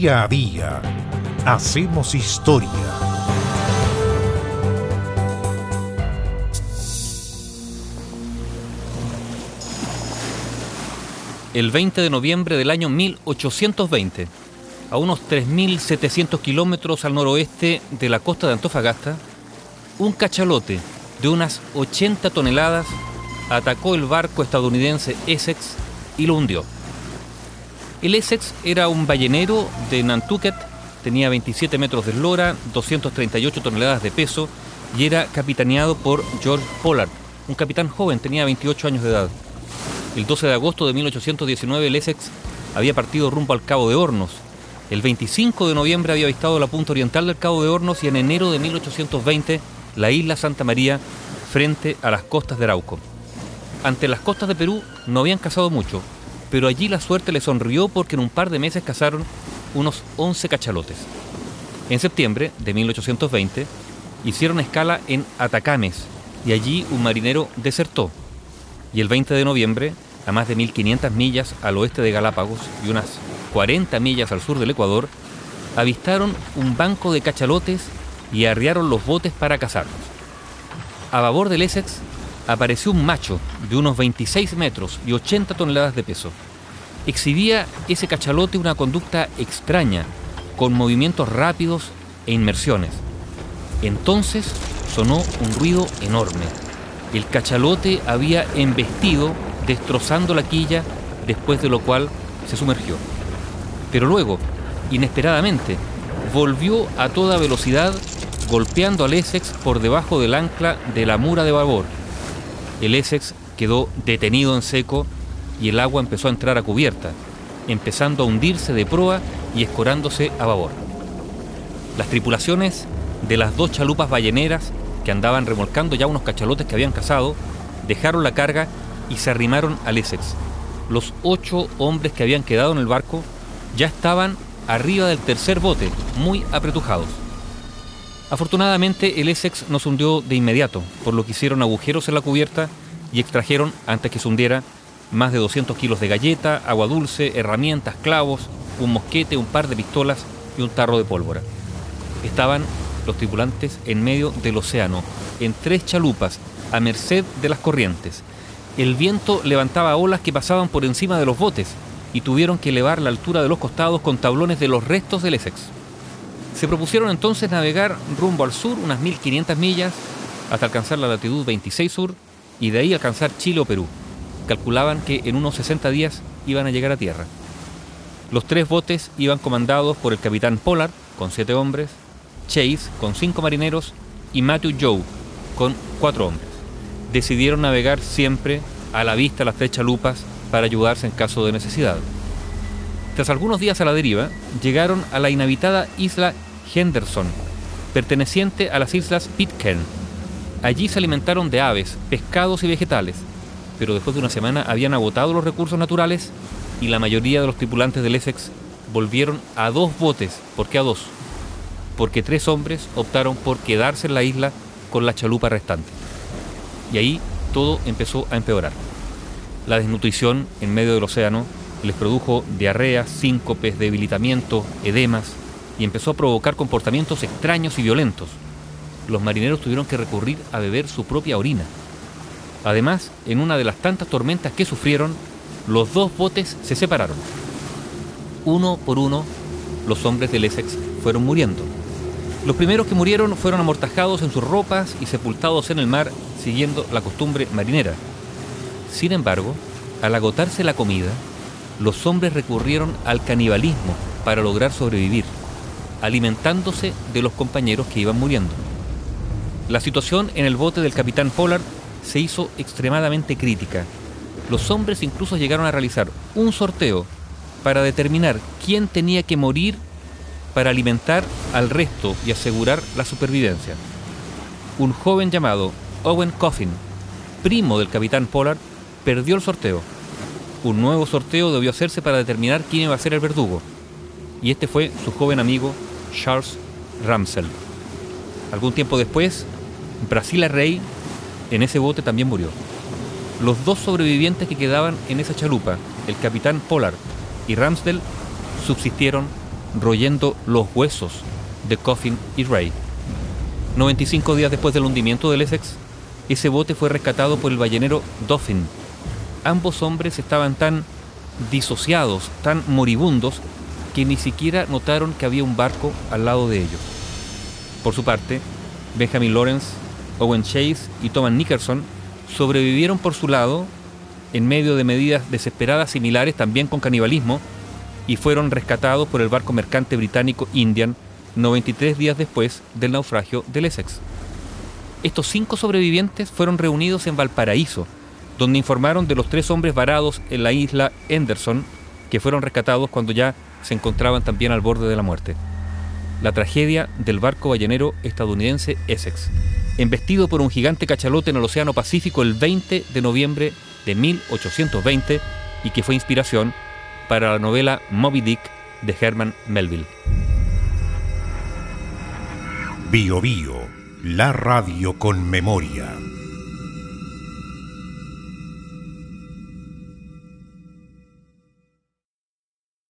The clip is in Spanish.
Día a día hacemos historia. El 20 de noviembre del año 1820, a unos 3.700 kilómetros al noroeste de la costa de Antofagasta, un cachalote de unas 80 toneladas atacó el barco estadounidense Essex y lo hundió. El Essex era un ballenero de Nantucket, tenía 27 metros de eslora, 238 toneladas de peso y era capitaneado por George Pollard, un capitán joven, tenía 28 años de edad. El 12 de agosto de 1819 el Essex había partido rumbo al Cabo de Hornos. El 25 de noviembre había avistado la punta oriental del Cabo de Hornos y en enero de 1820 la isla Santa María frente a las costas de Arauco. Ante las costas de Perú no habían cazado mucho, pero allí la suerte les sonrió porque en un par de meses cazaron unos 11 cachalotes. En septiembre de 1820 hicieron escala en Atacames y allí un marinero desertó. Y el 20 de noviembre, a más de 1500 millas al oeste de Galápagos y unas 40 millas al sur del Ecuador, avistaron un banco de cachalotes y arriaron los botes para cazarlos. A babor del Essex apareció un macho de unos 26 metros y 80 toneladas de peso. Exhibía ese cachalote una conducta extraña, con movimientos rápidos e inmersiones. Entonces sonó un ruido enorme. El cachalote había embestido, destrozando la quilla, después de lo cual se sumergió. Pero luego, inesperadamente, volvió a toda velocidad, golpeando al Essex por debajo del ancla de la mura de babor el Essex quedó detenido en seco y el agua empezó a entrar a cubierta, empezando a hundirse de proa y escorándose a babor. Las tripulaciones de las dos chalupas balleneras que andaban remolcando ya unos cachalotes que habían cazado, dejaron la carga y se arrimaron al Essex. Los ocho hombres que habían quedado en el barco ya estaban arriba del tercer bote, muy apretujados. Afortunadamente el Essex no se hundió de inmediato, por lo que hicieron agujeros en la cubierta y extrajeron, antes que se hundiera, más de 200 kilos de galleta, agua dulce, herramientas, clavos, un mosquete, un par de pistolas y un tarro de pólvora. Estaban los tripulantes en medio del océano, en tres chalupas, a merced de las corrientes. El viento levantaba olas que pasaban por encima de los botes y tuvieron que elevar la altura de los costados con tablones de los restos del Essex. Se propusieron entonces navegar rumbo al sur unas 1500 millas hasta alcanzar la latitud 26 sur y de ahí alcanzar Chile o Perú. Calculaban que en unos 60 días iban a llegar a tierra. Los tres botes iban comandados por el capitán Pollard, con siete hombres, Chase, con cinco marineros, y Matthew Joe, con cuatro hombres. Decidieron navegar siempre a la vista las tres chalupas para ayudarse en caso de necesidad. Tras algunos días a la deriva, llegaron a la inhabitada isla Henderson, perteneciente a las islas Pitcairn. Allí se alimentaron de aves, pescados y vegetales, pero después de una semana habían agotado los recursos naturales y la mayoría de los tripulantes del Essex volvieron a dos botes. ¿Por qué a dos? Porque tres hombres optaron por quedarse en la isla con la chalupa restante. Y ahí todo empezó a empeorar. La desnutrición en medio del océano les produjo diarreas, síncopes, debilitamiento, edemas, y empezó a provocar comportamientos extraños y violentos. Los marineros tuvieron que recurrir a beber su propia orina. Además, en una de las tantas tormentas que sufrieron, los dos botes se separaron. Uno por uno, los hombres del Essex fueron muriendo. Los primeros que murieron fueron amortajados en sus ropas y sepultados en el mar, siguiendo la costumbre marinera. Sin embargo, al agotarse la comida, los hombres recurrieron al canibalismo para lograr sobrevivir alimentándose de los compañeros que iban muriendo. La situación en el bote del capitán Pollard se hizo extremadamente crítica. Los hombres incluso llegaron a realizar un sorteo para determinar quién tenía que morir para alimentar al resto y asegurar la supervivencia. Un joven llamado Owen Coffin, primo del capitán Pollard, perdió el sorteo. Un nuevo sorteo debió hacerse para determinar quién iba a ser el verdugo. Y este fue su joven amigo Charles Ramsell. Algún tiempo después, Brasila Rey en ese bote también murió. Los dos sobrevivientes que quedaban en esa chalupa, el capitán Pollard y Ramsdell, subsistieron royendo los huesos de Coffin y Ray. 95 días después del hundimiento del Essex, ese bote fue rescatado por el ballenero Dauphin. Ambos hombres estaban tan disociados, tan moribundos, que ni siquiera notaron que había un barco al lado de ellos. Por su parte, Benjamin Lawrence, Owen Chase y Thomas Nickerson sobrevivieron por su lado en medio de medidas desesperadas similares también con canibalismo y fueron rescatados por el barco mercante británico Indian 93 días después del naufragio del Essex. Estos cinco sobrevivientes fueron reunidos en Valparaíso, donde informaron de los tres hombres varados en la isla Henderson, que fueron rescatados cuando ya se encontraban también al borde de la muerte. La tragedia del barco ballenero estadounidense Essex, embestido por un gigante cachalote en el Océano Pacífico el 20 de noviembre de 1820 y que fue inspiración para la novela Moby Dick de Herman Melville. Bio Bio, la radio con memoria.